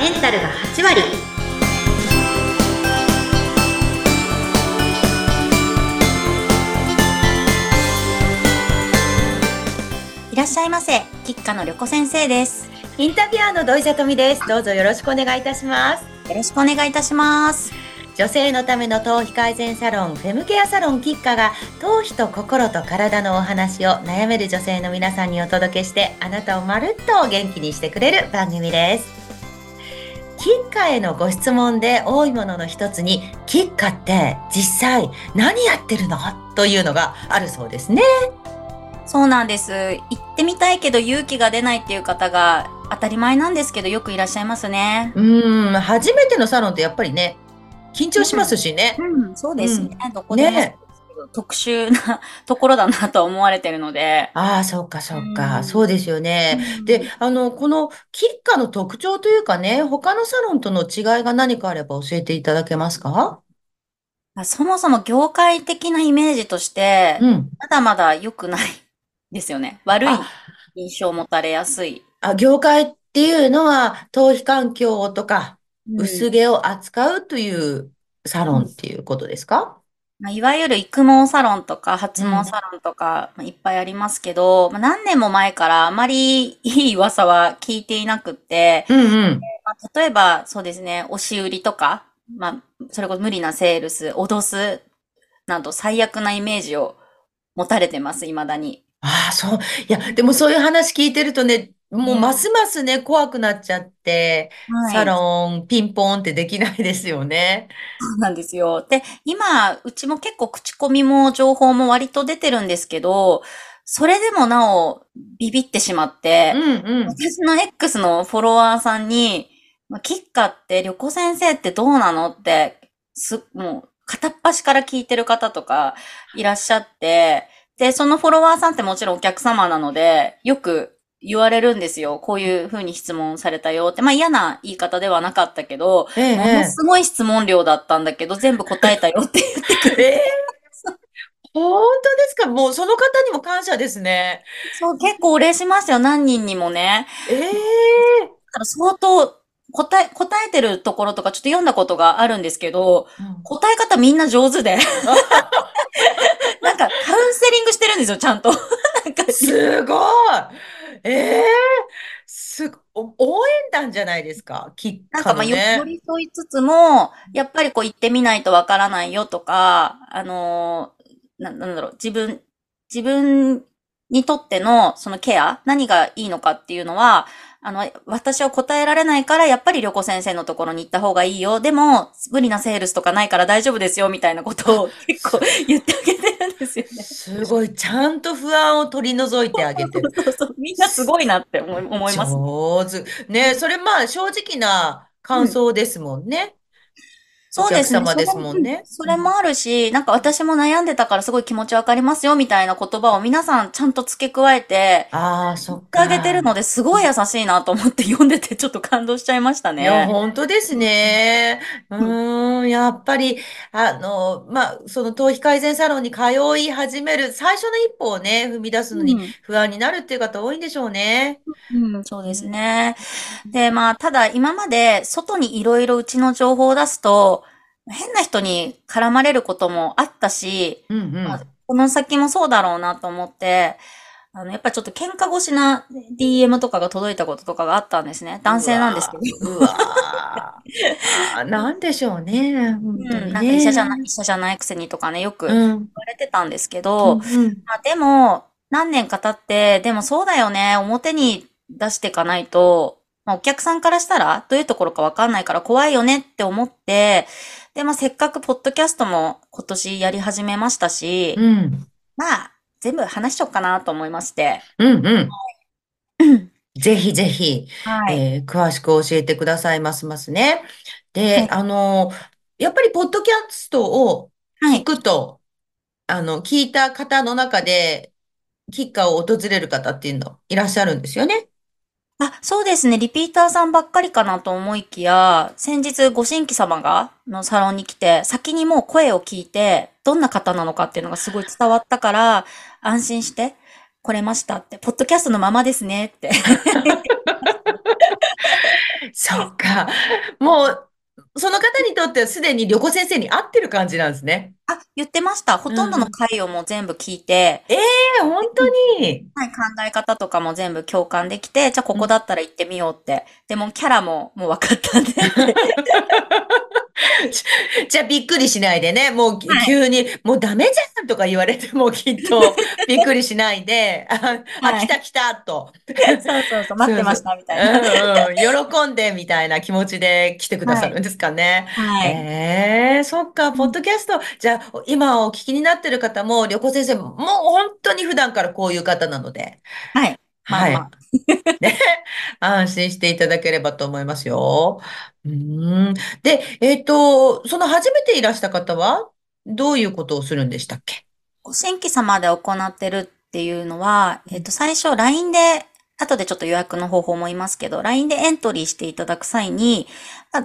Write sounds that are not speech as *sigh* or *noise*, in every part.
メンタルが8割。いらっしゃいませ、吉家の旅子先生です。インタビュアーの土井さとみです。どうぞよろしくお願いいたします。よろしくお願いいたします。女性のための頭皮改善サロンフェムケアサロンキッカが頭皮と心と体のお話を悩める女性の皆さんにお届けしてあなたをまるっと元気にしてくれる番組です。キッカへのご質問で多いものの一つにキッカって実際何やってるの？というのがあるそうですねそうなんです。行ってみたいけど勇気が出ないっていう方が当たり前なんですけどよくいらっしゃいますね。うーん初めてのサロンってやっぱりね緊張しますしね、うん、そうですね。どこでね特殊な *laughs* ところだなと思われてるので。ああそうかそうか、うんそうですよね、で、あの、このキッカの特徴というかね、他のサロンとの違いが何かあれば教えていただけますか？うんそもそも業界的なイメージとして、うん。まだまだ良くないですよね。悪いあ、印象を持たれやすい。あ、業界っていうのは、頭皮環境とか、うん薄毛を扱うというサロンっていうことですか？まあ、いわゆる育毛サロンとか発毛サロンとか、まあいっぱいありますけど、まあ、何年も前からあまり *laughs* いい噂は聞いていなくって、うんうん。まあ、例えばそうですね、押し売りとか、まあ、それこそ無理なセールス、脅す、など最悪なイメージを持たれてます、未だに。ああ、そう。いや、でもそういう話聞いてるとね、もううんますますね、怖くなっちゃって、はいサロン、ピンポンってできないですよね。そうなんですよ。で、今、うちも結構口コミも情報も割と出てるんですけど、それでもなおビビってしまって、うんうん。私の X のフォロワーさんに、まあキッカって旅行先生ってどうなのって、す、もう片っ端から聞いてる方とかいらっしゃって、で、そのフォロワーさんってもちろんお客様なので、よく言われるんですよ。こういう風に質問されたよって。まあ嫌な言い方ではなかったけど、ええものすごい質問量だったんだけど、全部答えたよって言ってくれええ本当ですか？もうその方にも感謝ですね。そう、結構お礼しますよ。何人にもね。ええだから相当答え、答えてるところとかちょっと読んだことがあるんですけど、答え方みんな上手で。*laughs* なんかカウンセリングしてるんですよ、ちゃんと。なんかすごいええす、お応援団じゃないですかきっなんかまあ、よね。寄り添いつつも、やっぱりこう言ってみないとわからないよとか、あのーな、なんだろう、自分、自分にとってのそのケア、何がいいのかっていうのは、あの、私は答えられないから、やっぱり旅行先生のところに行った方がいいよ。でも、無理なセールスとかないから大丈夫ですよ、みたいなことを *laughs* 結構言ってあげてるんですよね。すごい、ちゃんと不安を取り除いてあげてる。そうそう、みんなすごいなって思い思います。上手。ね、それまあ正直な感想ですもんね。そうでですもんねそれそれもあるし、なんか私も悩んでたからすごい気持ちわかりますよみたいな言葉を皆さんちゃんと付け加えて、ああ、そっ言ってあげか。てるのですごい優しいなと思って読んでてちょっと感動しちゃいましたいや、ね。本当ですね。うーん、やっぱり、あの、まあ、その頭皮改善サロンに通い始める最初の一歩をね、踏み出すのに不安になるっていう方多いんでしょうね。うん、うんそうですね。で、まあ、ただ今まで外にいろいろうちの情報を出すと、変な人に絡まれることもあったし、うんうん。まあこの先もそうだろうなと思って、あの、やっぱちょっと喧嘩越しな DM とかが届いたこととかがあったんですね。男性なんですけど。うわ *laughs* なんでしょうね。本当うん、になんか医者じゃね。ない、医者じゃないくせにとかね、よくう言わん。れてたんですけうど、んうんまあでも、何年か経って、でもそうだよね、表に出していかないと、まあお客さんからしたら、どういうところかわかんないから怖いよねって思って、で、まあせっかくポッドキャストも今年やり始めましたし、うん。まあ、全部話しちゃおうかなと思いまして。うんうん。ぜひぜひ、はい。えー詳しく教えてくださいますますね。で、はいあの、やっぱりポッドキャストを聞はい。くと、あの、聞いた方の中で、キッカーを訪れる方っていうのいらっしゃるんですよね。あ、そうですね。リピーターさんばっかりかなと思いきや、先日ご新規様が、のサロンに来て、先にもう声を聞いて、どんな方なのかっていうのがすごい伝わったから、安心して来れましたって、ポッドキャストのままですねって。*laughs* そうか。もう、その方にとってはすでに旅行先生に会ってる感じなんですね。あ、言ってました。ほとんどの回をもう全部聞いて、ええ本当に。はい、考え方とかも全部共感できて、じゃあここだったら行ってみようって。でもキャラももう分かったんで。*laughs* じゃあびっくりしないでね、もう急に、もうダメじゃんとか言われて *laughs* もきっとびっくりしないで、あ、あ来た来たと。そうそうそう、待ってましたみたいな。うんうん、喜んでみたいな気持ちで来てくださるんですかね。はい。ええー、そっか、ポッドキャスト、じゃあ今お聞きになってる方も、旅行先生も、もう本当に普段からこういう方なので。はい。はい。まあまあ *laughs* ね、安心していただければと思いますよ。うん。で、えっと、その初めていらした方は、どういうことをするんでしたっけ？ご新規様で行ってるっていうのは、えっと、最初 LINE で、後でちょっと予約の方法も言いますけど、LINE でエントリーしていただく際に、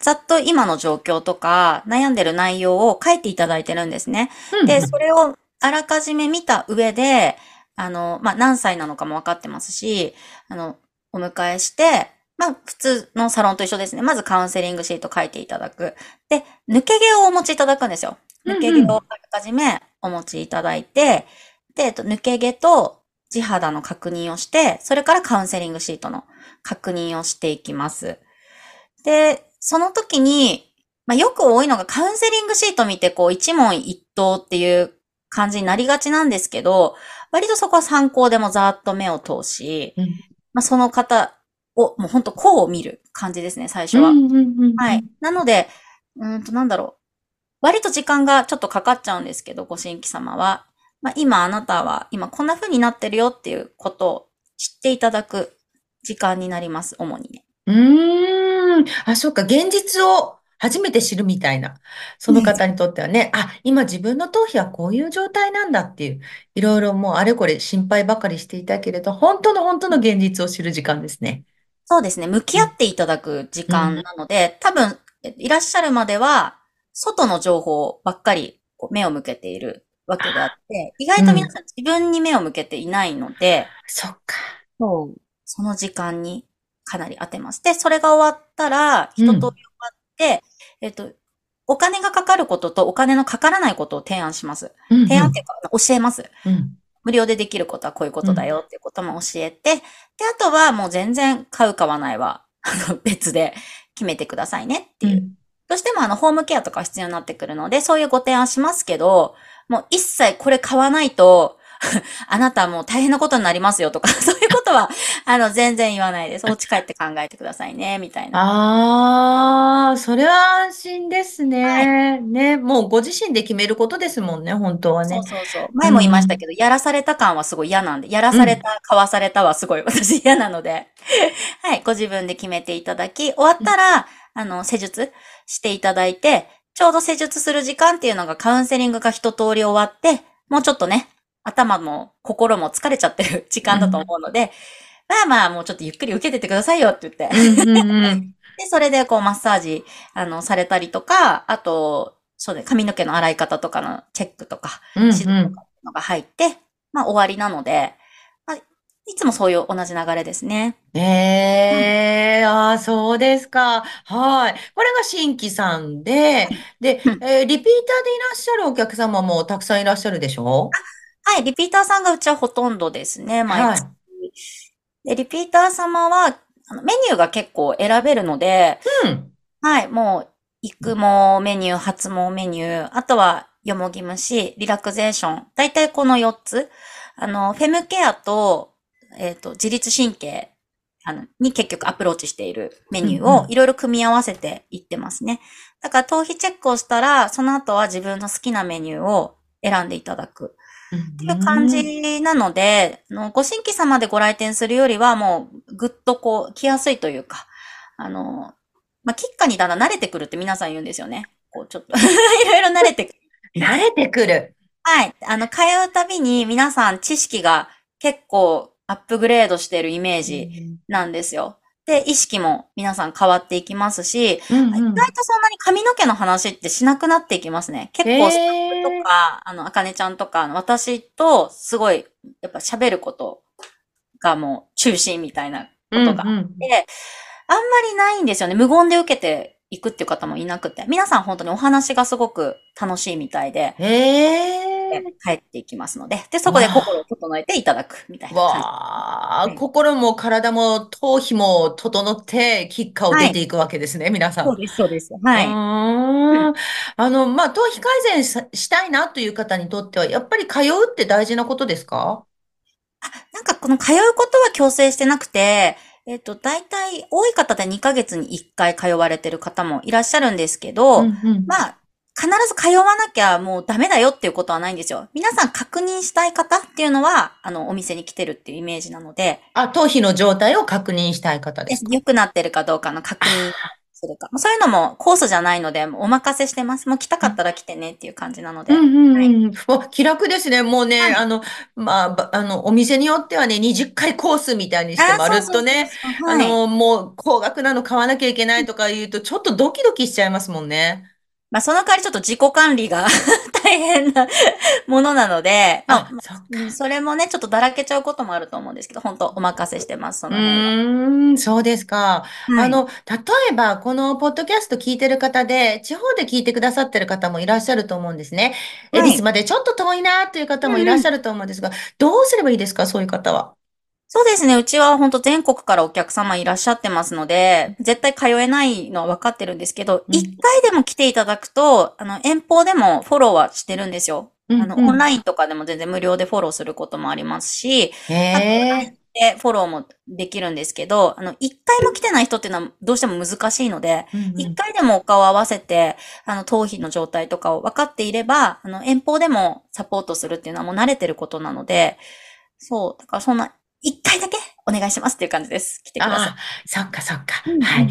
ざっと今の状況とか、悩んでる内容を書いていただいてるんですね。で、それをあらかじめ見た上で、あの、まあ、何歳なのかも分かってますし、あの、お迎えして、まあ、普通のサロンと一緒ですね。まずカウンセリングシート書いていただく。で、抜け毛をお持ちいただくんですよ。抜け毛をあらかじめお持ちいただいて、で、えっと、抜け毛と地肌の確認をして、それからカウンセリングシートの確認をしていきます。で、その時に、まあ、よく多いのがカウンセリングシート見て、こう、一問一答っていう感じになりがちなんですけど、割とそこは参考でもざーっと目を通し、うん、まあ、その方を、もう本当こう見る感じですね、最初は。はい。なので、うんと、なんだろう。割と時間がちょっとかかっちゃうんですけど、ご新規様は。まあ、今あなたは、今こんな風になってるよっていうことを知っていただく時間になります、主にね。うーん。あ、そっか。現実を初めて知るみたいな、その方にとってはね、あ、今自分の頭皮はこういう状態なんだっていう、いろいろもうあれこれ心配ばかりしていたけれど、本当の本当の現実を知る時間ですね。そうですね。向き合っていただく時間なので、多分、いらっしゃるまでは、外の情報ばっかり目を向けているわけであって、意外と皆さん自分に目を向けていないので、そっか。そう。その時間にかなり当てます。で、それが終わったら、一通えっと、お金がかかることとお金のかからないことを提案します。うんうん、提案っていうか、教えます、うん。無料でできることはこういうことだよっていうことも教えて、で、あとはもう全然買う買わないは、あの、別で決めてくださいねっていう。うん、どうしてもあの、ホームケアとか必要になってくるので、そういうご提案しますけど、もう一切これ買わないと、*laughs* あなたもう大変なことになりますよとか、*laughs* そういうことは、*laughs* あの、全然言わないです。お家帰って考えてくださいね、みたいな。ああ、それは安心ですね。はい、ね、もうご自身で決めることですもんね、本当はね。そうそうそう。前も言いましたけど、うん、やらされた感はすごい嫌なんで、やらされた、買わされたはすごい私嫌なので、はい、ご自分で決めていただき、終わったら、あの、施術していただいて、ちょうど施術する時間っていうのがカウンセリングが一通り終わって、もうちょっとね、頭も心も疲れちゃってる時間だと思うので、まあまあもうちょっとゆっくり受けててくださいよって言って。*laughs* で、それでこうマッサージ、あの、されたりとか、あと、そうね、髪の毛の洗い方とかのチェックとか、指導とかのが入って、まあ終わりなので、まあ、いつもそういう同じ流れですね。ええー、ああ、そうですか。はい。これが新規さんで、で、えー、リピーターでいらっしゃるお客様もたくさんいらっしゃるでしょ？はい、リピーターさんがうちはほとんどですね、毎月。はい、でリピーター様は、メニューが結構選べるので、うん、はい、もう、育毛メニュー、発毛メニュー、あとは、よもぎ虫、リラクゼーション。大体この4つ。あの、フェムケアと、えっ、ー、と、自律神経あのに結局アプローチしているメニューをいろいろ組み合わせていってますね。だから頭皮チェックをしたら、その後は自分の好きなメニューを選んでいただく。っていう感じなので、のご新規様でご来店するよりはもうぐっとこう来やすいというか、あの、まあ、キッカにだんだん慣れてくるって皆さん言うんですよね。こうちょっと *laughs* いろいろ慣れてくる。慣れてくる。はい。あの、通うたびに皆さん知識が結構アップグレードしてるイメージなんですよ。で、意識も皆さん変わっていきますし、うんうん、意外とそんなに髪の毛の話ってしなくなっていきますね。結構スタッフとか、あの、あかねちゃんとか、私とすごい、やっぱ喋ることがもう中心みたいなことがあって、うんうん、あんまりないんですよね。無言で受けていくっていう方もいなくて。皆さん本当にお話がすごく楽しいみたいで、へえ。帰っていきますので、で、そこで心を整えていただくみたいな感じ。わあ、はい心も体も頭皮も整って、キッカを出ていくわけですね、皆さん。そうです、そうです。はい。うーん。あの、まあ、頭皮改善さしたいなという方にとっては、やっぱり通うって大事なことですか？なんかこの通うことは強制してなくて、えっと、大体多い方で2ヶ月に1回通われてる方もいらっしゃるんですけど、うんうんまあ、必ず通わなきゃもうダメだよっていうことはないんですよ。皆さん確認したい方っていうのは、あの、お店に来てるっていうイメージなので、あ、頭皮の状態を確認したい方ですか？良くなってるかどうかの確認するか。そういうのもコースじゃないので、お任せしてます。もう来たかったら来てねっていう感じなので。うんうんはいうん。わ気楽ですね。もうね、はいあの、まあ、ばあの、お店によってはね、20回コースみたいにしてまるっとね、あの、もう高額なの買わなきゃいけないとか言うと、ちょっとドキドキしちゃいますもんね。まあ、その代わりちょっと自己管理が *laughs* 大変なものなので、まああ、そそれもね、ちょっとだらけちゃうこともあると思うんですけど、本当お任せしてます、そうの辺は。ーん、そうですか。はいあの、例えば、このポッドキャスト聞いてる方で、地方で聞いてくださってる方もいらっしゃると思うんですね。恵はい比寿までちょっと遠いなという方もいらっしゃると思うんですが、どうすればいいですか、そういう方は。そうですね。うちは本当全国からお客様いらっしゃってますので、絶対通えないのは分かってるんですけど、うん一、回でも来ていただくと、あの、遠方でもフォローはしてるんですよ。あの、うんうんオンラインとかでも全然無料でフォローすることもありますし、へえ。で、フォローもできるんですけど、あの、一回も来てない人っていうのはどうしても難しいので、うんうん一回でもお顔を合わせて、あの、頭皮の状態とかを分かっていれば、あの、遠方でもサポートするっていうのはもう慣れてることなので、そう、だからそんな、一回だけお願いしますっていう感じです。来てくださいそっかそっか。うんうんはい。は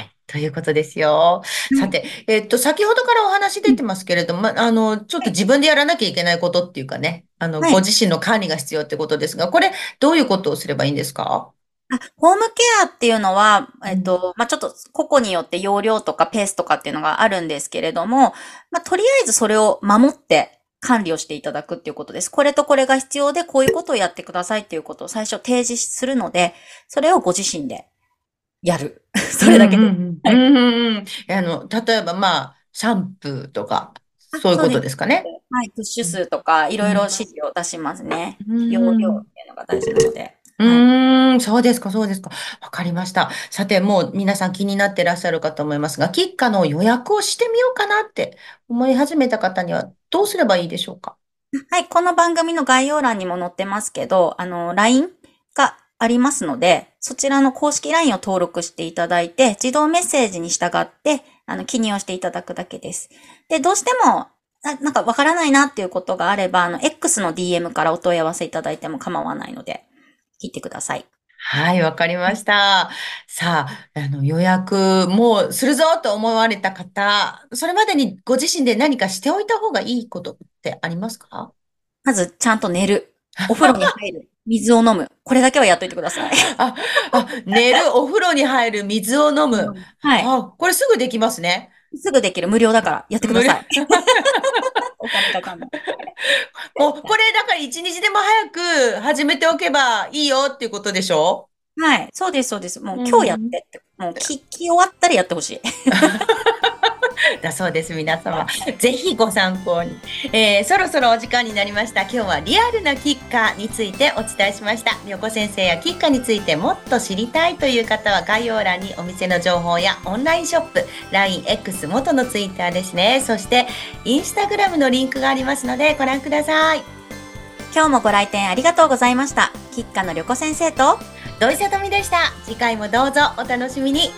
い。ということですよ。さて、えっと、先ほどからお話出てますけれども、ま、あの、ちょっと自分でやらなきゃいけないことっていうかね、あの、はいご自身の管理が必要ってことですが、これ、どういうことをすればいいんですか？あホームケアっていうのは、えっと、まあ、ちょっと個々によって容量とかペースとかっていうのがあるんですけれども、まあ、とりあえずそれを守って管理をしていただくっていうことです。これとこれが必要で、こういうことをやってくださいっていうことを最初提示するので、それをご自身でやる。*laughs* それだけで。あの、例えば、まあ、シャンプーとか、そういうことですかね。はい、プッシュ数とか、いろいろ指示を出しますね。うん容量っていうのが大事なので。うーん、そうですか、そうですか。わかりました。さて、もう皆さん気になってらっしゃるかと思いますが、キッカの予約をしてみようかなって思い始めた方にはどうすればいいでしょうか？はい、この番組の概要欄にも載ってますけど、あの、LINE がありますので、そちらの公式 LINE を登録していただいて、自動メッセージに従って、あの、記入をしていただくだけです。で、どうしても、ななんかわからないなっていうことがあれば、あの、X の DM からお問い合わせいただいても構わないので、聞いてください。はい、わかりました。さあ、あの、予約もうするぞと思われた方、それまでにご自身で何かしておいた方がいいことってありますか？まず、ちゃんと寝る。お風呂に入る。*laughs* 水を飲む。これだけはやっといてください。あ、あ、寝る、お風呂に入る、水を飲む。はい。あ、これすぐできますね。すぐできる。無料だから、やってください。お金かかんない。*laughs* もう、これだから一日でも早く始めておけばいいよっていうことでしょ？はい。そうです、そうです。もううん今日やってって。もう聞き終わったらやってほしい。*laughs* だそうです、皆様。ぜひご参考に。えーそろそろお時間になりました。今日はリアルなキッカーについてお伝えしました。みよこ先生やキッカーについてもっと知りたいという方は概要欄にお店の情報やオンラインショップ、LINEX 元のツイッターですね。そして、インスタグラムのリンクがありますのでご覧ください。今日もご来店ありがとうございました。キッカの旅子先生と、土井さとみでした。次回もどうぞお楽しみに。